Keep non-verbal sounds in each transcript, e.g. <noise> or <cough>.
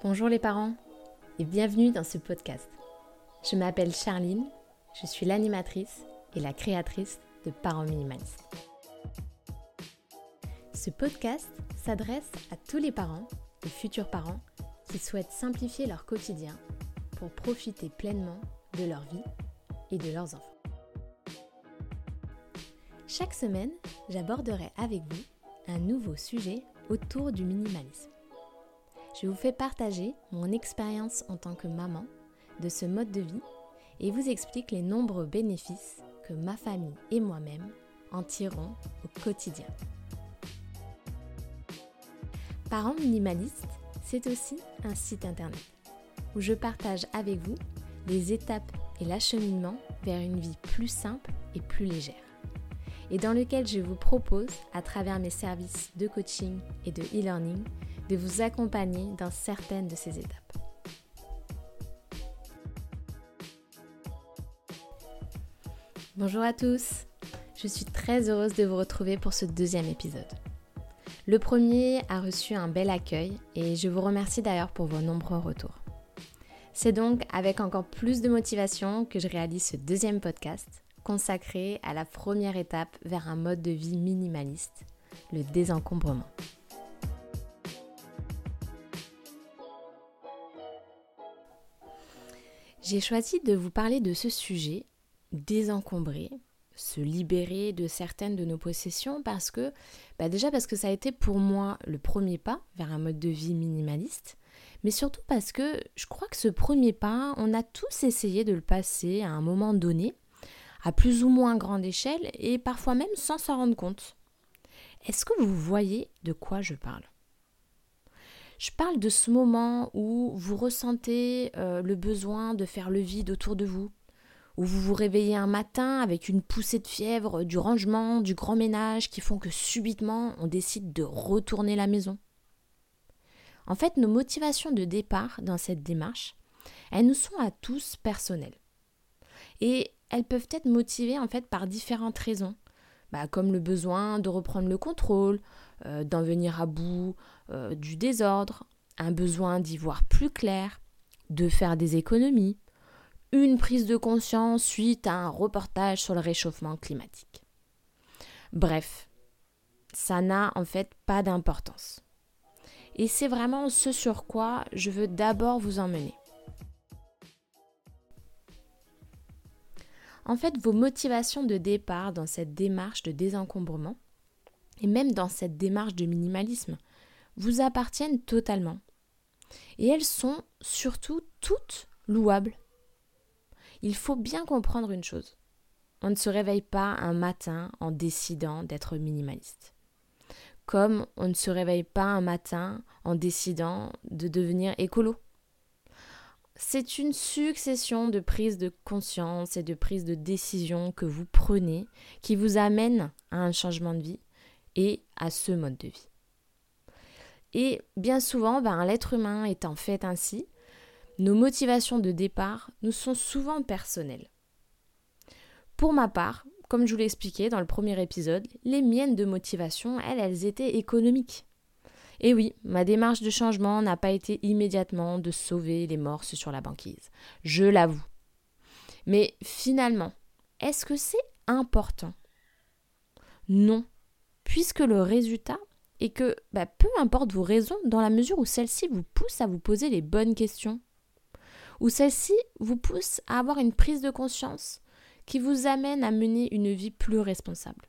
Bonjour les parents et bienvenue dans ce podcast. Je m'appelle Charline, je suis l'animatrice et la créatrice de Parents Minimalistes. Ce podcast s'adresse à tous les parents et futurs parents qui souhaitent simplifier leur quotidien pour profiter pleinement de leur vie et de leurs enfants. Chaque semaine, j'aborderai avec vous un nouveau sujet autour du minimalisme. Je vous fais partager mon expérience en tant que maman de ce mode de vie et vous explique les nombreux bénéfices que ma famille et moi-même en tirons au quotidien. Parents minimalistes, c'est aussi un site internet où je partage avec vous les étapes et l'acheminement vers une vie plus simple et plus légère. Et dans lequel je vous propose, à travers mes services de coaching et de e-learning, de vous accompagner dans certaines de ces étapes. Bonjour à tous, je suis très heureuse de vous retrouver pour ce deuxième épisode. Le premier a reçu un bel accueil et je vous remercie d'ailleurs pour vos nombreux retours. C'est donc avec encore plus de motivation que je réalise ce deuxième podcast consacré à la première étape vers un mode de vie minimaliste, le désencombrement. J'ai choisi de vous parler de ce sujet, désencombrer, se libérer de certaines de nos possessions parce que, bah déjà parce que ça a été pour moi le premier pas vers un mode de vie minimaliste, mais surtout parce que je crois que ce premier pas, on a tous essayé de le passer à un moment donné, à plus ou moins grande échelle et parfois même sans s'en rendre compte. Est-ce que vous voyez de quoi je parle? Je parle de ce moment où vous ressentez euh, le besoin de faire le vide autour de vous, où vous vous réveillez un matin avec une poussée de fièvre, du rangement, du grand ménage qui font que subitement on décide de retourner la maison. En fait, nos motivations de départ dans cette démarche, elles nous sont à tous personnelles. Et elles peuvent être motivées en fait par différentes raisons, bah, comme le besoin de reprendre le contrôle, euh, d'en venir à bout euh, du désordre, un besoin d'y voir plus clair, de faire des économies, une prise de conscience suite à un reportage sur le réchauffement climatique. Bref, ça n'a en fait pas d'importance. Et c'est vraiment ce sur quoi je veux d'abord vous emmener. En fait, vos motivations de départ dans cette démarche de désencombrement, et même dans cette démarche de minimalisme, vous appartiennent totalement. Et elles sont surtout toutes louables. Il faut bien comprendre une chose. On ne se réveille pas un matin en décidant d'être minimaliste. Comme on ne se réveille pas un matin en décidant de devenir écolo. C'est une succession de prises de conscience et de prises de décision que vous prenez qui vous amène à un changement de vie et à ce mode de vie. Et bien souvent, ben, l'être humain étant fait ainsi, nos motivations de départ nous sont souvent personnelles. Pour ma part, comme je vous l'ai expliqué dans le premier épisode, les miennes de motivation, elles, elles étaient économiques. Et oui, ma démarche de changement n'a pas été immédiatement de sauver les morses sur la banquise. Je l'avoue. Mais finalement, est-ce que c'est important? Non, puisque le résultat est que bah, peu importe vos raisons, dans la mesure où celles-ci vous poussent à vous poser les bonnes questions, où celles-ci vous poussent à avoir une prise de conscience qui vous amène à mener une vie plus responsable.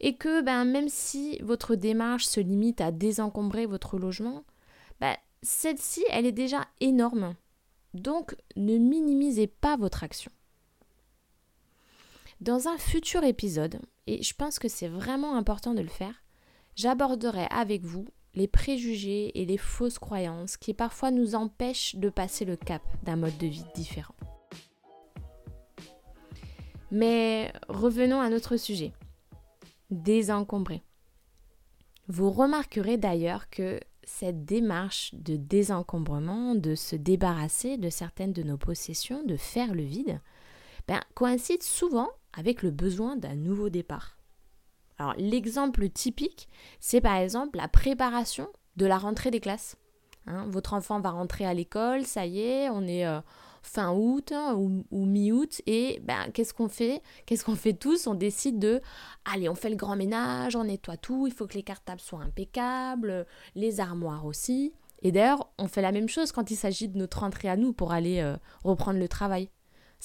Et que ben, même si votre démarche se limite à désencombrer votre logement, ben, celle-ci, elle est déjà énorme. Donc ne minimisez pas votre action. Dans un futur épisode, et je pense que c'est vraiment important de le faire, j'aborderai avec vous les préjugés et les fausses croyances qui parfois nous empêchent de passer le cap d'un mode de vie différent. Mais revenons à notre sujet. Désencombrer. Vous remarquerez d'ailleurs que cette démarche de désencombrement, de se débarrasser de certaines de nos possessions, de faire le vide, ben, coïncide souvent avec le besoin d'un nouveau départ. Alors l'exemple typique, c'est par exemple la préparation de la rentrée des classes. Hein. Votre enfant va rentrer à l'école, ça y est, on est euh, fin août hein, ou, mi-août, et ben, qu'est-ce qu'on fait? Qu'est-ce qu'on fait tous? On décide de, allez, on fait le grand ménage, on nettoie tout, il faut que les cartables soient impeccables, les armoires aussi. Et d'ailleurs, on fait la même chose quand il s'agit de notre rentrée à nous pour aller euh, reprendre le travail.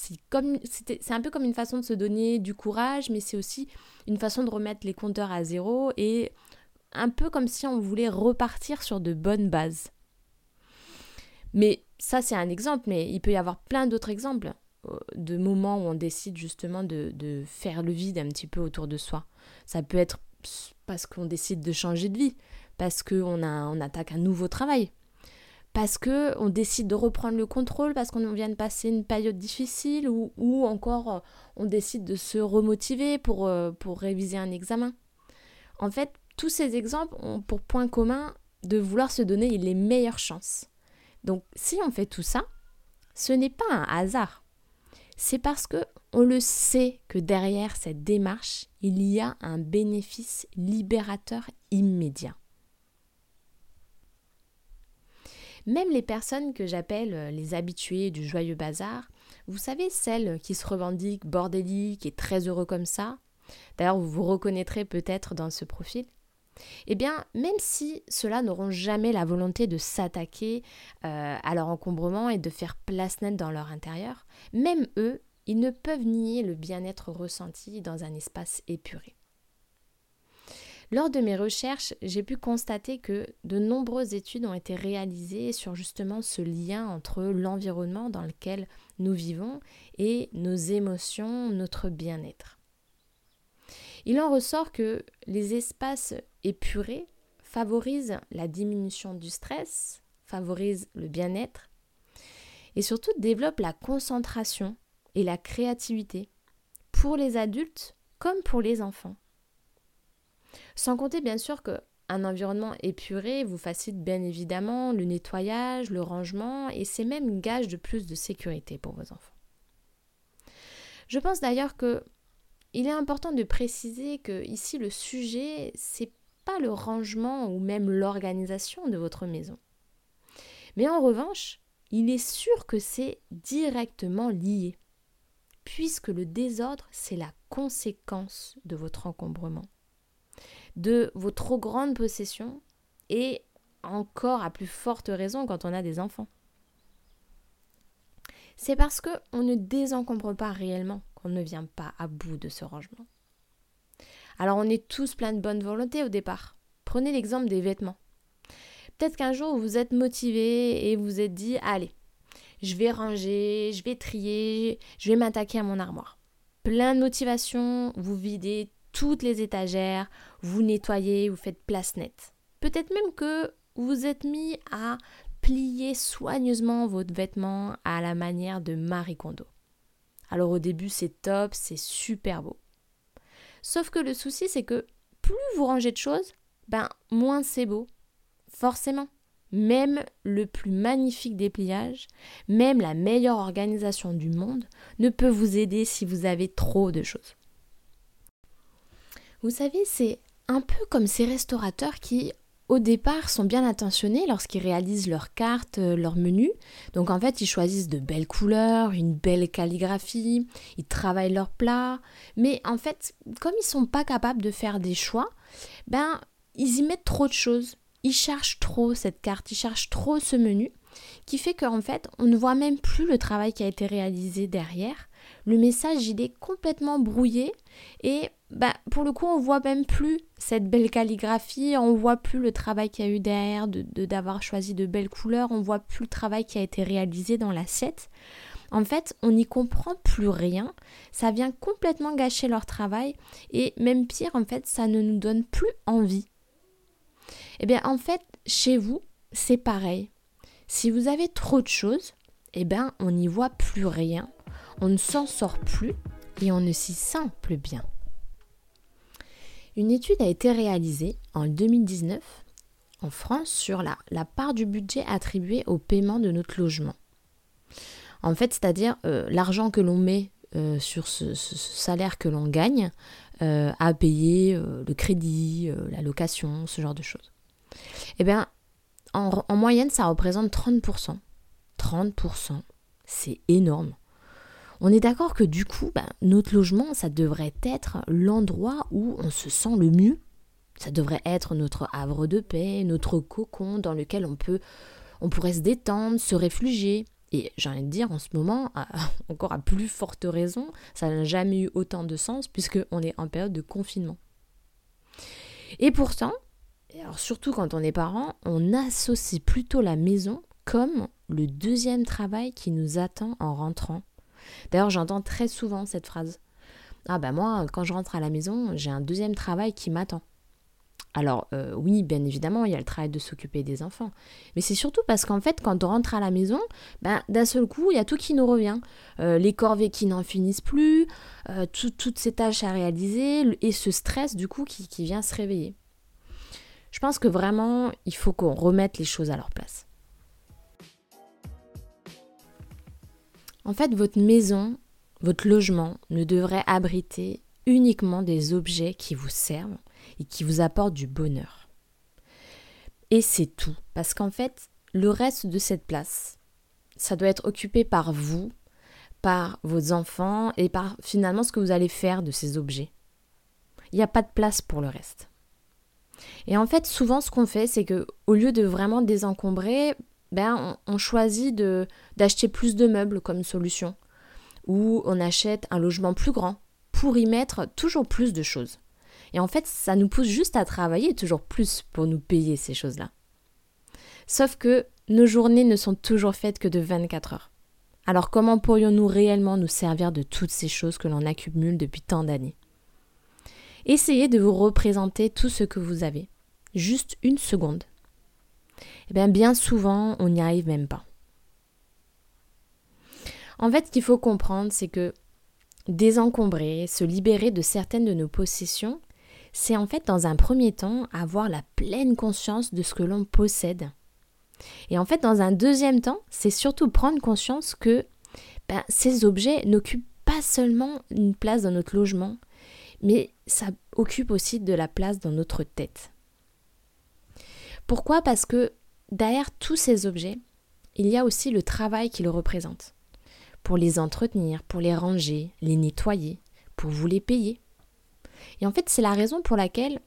C'est un peu comme une façon de se donner du courage, mais c'est aussi une façon de remettre les compteurs à zéro et un peu comme si on voulait repartir sur de bonnes bases. Mais ça, c'est un exemple, mais il peut y avoir plein d'autres exemples euh, de moments où on décide justement de, de, faire le vide un petit peu autour de soi. Ça peut être parce qu'on décide de changer de vie, parce qu'on on attaque un nouveau travail, parce que on décide de reprendre le contrôle parce qu'on vient de passer une période difficile ou, ou encore euh, on décide de se remotiver pour, euh, pour réviser un examen. En fait, tous ces exemples ont pour point commun de vouloir se donner les meilleures chances. Donc si on fait tout ça, ce n'est pas un hasard. C'est parce que on le sait que derrière cette démarche, il y a un bénéfice libérateur immédiat. Même les personnes que j'appelle euh, les habitués du joyeux bazar, vous savez, celles qui se revendiquent bordéliques et très heureux comme ça, d'ailleurs vous vous reconnaîtrez peut-être dans ce profil, eh bien, même si ceux-là n'auront jamais la volonté de s'attaquer euh, à leur encombrement et de faire place nette dans leur intérieur, même eux, ils ne peuvent nier le bien-être ressenti dans un espace épuré. Lors de mes recherches, j'ai pu constater que de nombreuses études ont été réalisées sur justement ce lien entre l'environnement dans lequel nous vivons et nos émotions, notre bien-être. Il en ressort que les espaces épurés favorisent la diminution du stress, favorisent le bien-être et surtout développent la concentration et la créativité pour les adultes comme pour les enfants. Sans compter bien sûr que un environnement épuré vous facilite bien évidemment le nettoyage, le rangement et c'est même gage de plus de sécurité pour vos enfants. Je pense d'ailleurs que il est important de préciser que ici le sujet c'est pas le rangement ou même l'organisation de votre maison. Mais en revanche, il est sûr que c'est directement lié puisque le désordre c'est la conséquence de votre encombrement de vos trop grandes possessions et encore à plus forte raison quand on a des enfants. C'est parce qu'on ne désencombre pas réellement qu'on ne vient pas à bout de ce rangement. Alors on est tous plein de bonne volonté au départ. Prenez l'exemple des vêtements. Peut-être qu'un jour vous êtes motivé et vous êtes dit allez, je vais ranger, je vais trier, je vais m'attaquer à mon armoire. Plein de motivation, vous videz toutes les étagères, vous nettoyez, vous faites place nette. Peut-être même que vous êtes mis à plier soigneusement votre vêtement à la manière de Marie Kondo. Alors au début c'est top, c'est super beau. Sauf que le souci c'est que plus vous rangez de choses, ben moins c'est beau. Forcément. Même le plus magnifique dépliage, même la meilleure organisation du monde ne peut vous aider si vous avez trop de choses. Vous savez, c'est un peu comme ces restaurateurs qui, au départ, sont bien intentionnés lorsqu'ils réalisent leurs cartes, euh, leurs menus. Donc en fait, ils choisissent de belles couleurs, une belle calligraphie, ils travaillent leurs plats. Mais en fait, comme ils sont pas capables de faire des choix, ben ils y mettent trop de choses. Ils cherchent trop cette carte, ils cherchent trop ce menu, qui fait qu'en fait, on ne voit même plus le travail qui a été réalisé derrière. Le message, il est complètement brouillé et bah, pour le coup, on voit même plus cette belle calligraphie, on voit plus le travail qu'il y a eu derrière, de, d'avoir choisi de belles couleurs, on voit plus le travail qui a été réalisé dans l'assiette. En fait, on n'y comprend plus rien, ça vient complètement gâcher leur travail et même pire, en fait, ça ne nous donne plus envie. Eh bien, en fait, chez vous, c'est pareil. Si vous avez trop de choses, eh bien, on n'y voit plus rien, on ne s'en sort plus et on ne s'y sent plus bien. Une étude a été réalisée en 2019 en France sur la, part du budget attribué au paiement de notre logement. En fait, c'est-à-dire euh, l'argent que l'on met euh, sur ce, salaire que l'on gagne euh, à payer le crédit, la location, ce genre de choses. Eh bien, en, moyenne, ça représente 30%. 30%, c'est énorme. On est d'accord que du coup, ben, notre logement, ça devrait être l'endroit où on se sent le mieux. Ça devrait être notre havre de paix, notre cocon dans lequel on peut, on pourrait se détendre, se réfugier. Et j'ai envie de dire, en ce moment, <laughs> encore à plus forte raison, ça n'a jamais eu autant de sens puisqu'on est en période de confinement. Et pourtant, surtout quand on est parent, on associe plutôt la maison comme le deuxième travail qui nous attend en rentrant. D'ailleurs, j'entends très souvent cette phrase. Ah ben moi, quand je rentre à la maison, j'ai un deuxième travail qui m'attend. Alors euh, oui, bien évidemment, il y a le travail de s'occuper des enfants. Mais c'est surtout parce qu'en fait, quand on rentre à la maison, ben, d'un seul coup, il y a tout qui nous revient. Euh, les corvées qui n'en finissent plus, euh, toutes ces tâches à réaliser et ce stress du coup qui, qui vient se réveiller. Je pense que vraiment, il faut qu'on remette les choses à leur place. En fait, votre maison, votre logement ne devrait abriter uniquement des objets qui vous servent et qui vous apportent du bonheur. Et c'est tout, parce qu'en fait, le reste de cette place, ça doit être occupé par vous, par vos enfants et par finalement ce que vous allez faire de ces objets. Il n'y a pas de place pour le reste. Et en fait, souvent, ce qu'on fait, c'est que au lieu de vraiment désencombrer, ben, on, choisit de, d'acheter plus de meubles comme solution. Ou on achète un logement plus grand pour y mettre toujours plus de choses. Et en fait, ça nous pousse juste à travailler toujours plus pour nous payer ces choses-là. Sauf que nos journées ne sont toujours faites que de 24 heures. Alors comment pourrions-nous réellement nous servir de toutes ces choses que l'on accumule depuis tant d'années? Essayez de vous représenter tout ce que vous avez. Juste une seconde. Eh bien, souvent, on n'y arrive même pas. En fait, ce qu'il faut comprendre, c'est que désencombrer, se libérer de certaines de nos possessions, c'est en fait dans un premier temps avoir la pleine conscience de ce que l'on possède. Et en fait, dans un deuxième temps, c'est surtout prendre conscience que ben, ces objets n'occupent pas seulement une place dans notre logement, mais ça occupe aussi de la place dans notre tête. Pourquoi? Parce que derrière tous ces objets, il y a aussi le travail qui le représente. Pour les entretenir, pour les ranger, les nettoyer, pour vous les payer. Et en fait, c'est la raison pour laquelle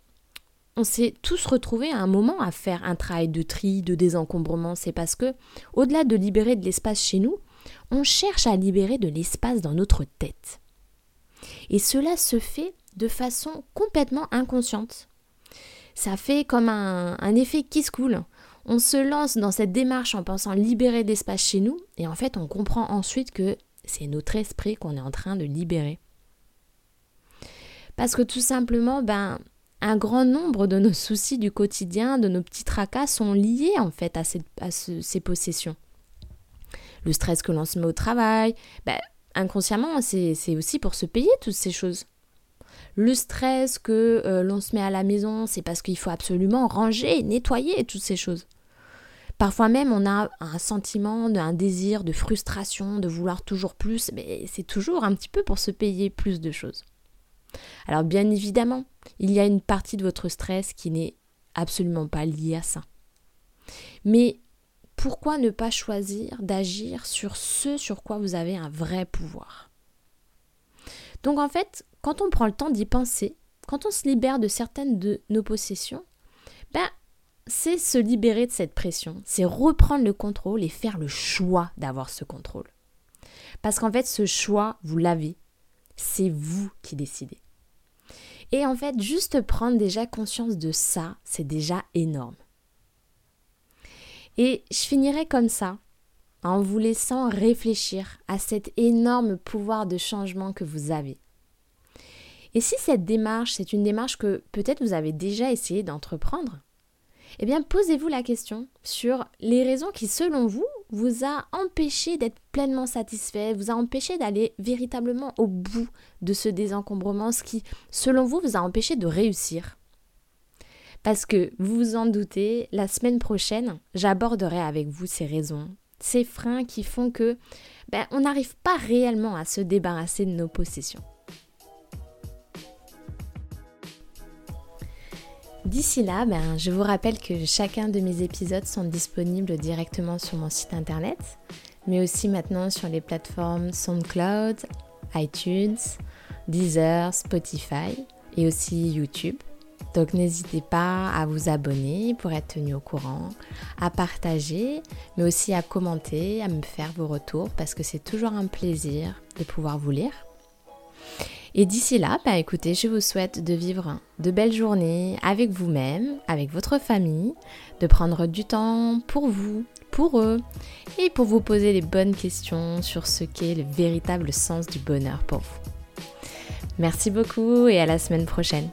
on s'est tous retrouvés à un moment à faire un travail de tri, de désencombrement. C'est parce que, au-delà de libérer de l'espace chez nous, on cherche à libérer de l'espace dans notre tête. Et cela se fait de façon complètement inconsciente. Ça fait comme un, effet qui se coule. On se lance dans cette démarche en pensant libérer d'espace chez nous, et en fait on comprend ensuite que c'est notre esprit qu'on est en train de libérer. Parce que tout simplement, ben, un grand nombre de nos soucis du quotidien, de nos petits tracas sont liés en fait à, ces possessions. Le stress que l'on se met au travail, ben, inconsciemment, c'est aussi pour se payer toutes ces choses. Le stress que euh, l'on se met à la maison, c'est parce qu'il faut absolument ranger, nettoyer toutes ces choses. Parfois même, on a un sentiment, un désir de frustration, de vouloir toujours plus, mais c'est toujours un petit peu pour se payer plus de choses. Alors bien évidemment, il y a une partie de votre stress qui n'est absolument pas liée à ça. Mais pourquoi ne pas choisir d'agir sur ce sur quoi vous avez un vrai pouvoir? Donc en fait, quand on prend le temps d'y penser, quand on se libère de certaines de nos possessions, c'est se libérer de cette pression, c'est reprendre le contrôle et faire le choix d'avoir ce contrôle. Parce qu'en fait, ce choix, vous l'avez. C'est vous qui décidez. Et en fait, juste prendre déjà conscience de ça, c'est déjà énorme. Et je finirai comme ça, en vous laissant réfléchir à cet énorme pouvoir de changement que vous avez. Et si cette démarche, c'est une démarche que peut-être vous avez déjà essayé d'entreprendre, eh bien posez-vous la question sur les raisons qui, selon vous, vous a empêché d'être pleinement satisfait, vous a empêché d'aller véritablement au bout de ce désencombrement, ce qui, selon vous, vous a empêché de réussir. Parce que, vous vous en doutez, la semaine prochaine, j'aborderai avec vous ces raisons, ces freins qui font que ben, on n'arrive pas réellement à se débarrasser de nos possessions. D'ici là, ben, je vous rappelle que chacun de mes épisodes sont disponibles directement sur mon site internet, mais aussi maintenant sur les plateformes SoundCloud, iTunes, Deezer, Spotify et aussi YouTube. Donc n'hésitez pas à vous abonner pour être tenu au courant, à partager, mais aussi à commenter, à me faire vos retours parce que c'est toujours un plaisir de pouvoir vous lire. Et d'ici là, bah écoutez, je vous souhaite de vivre de belles journées avec vous-même, avec votre famille, de prendre du temps pour vous, pour eux, et pour vous poser les bonnes questions sur ce qu'est le véritable sens du bonheur pour vous. Merci beaucoup et à la semaine prochaine.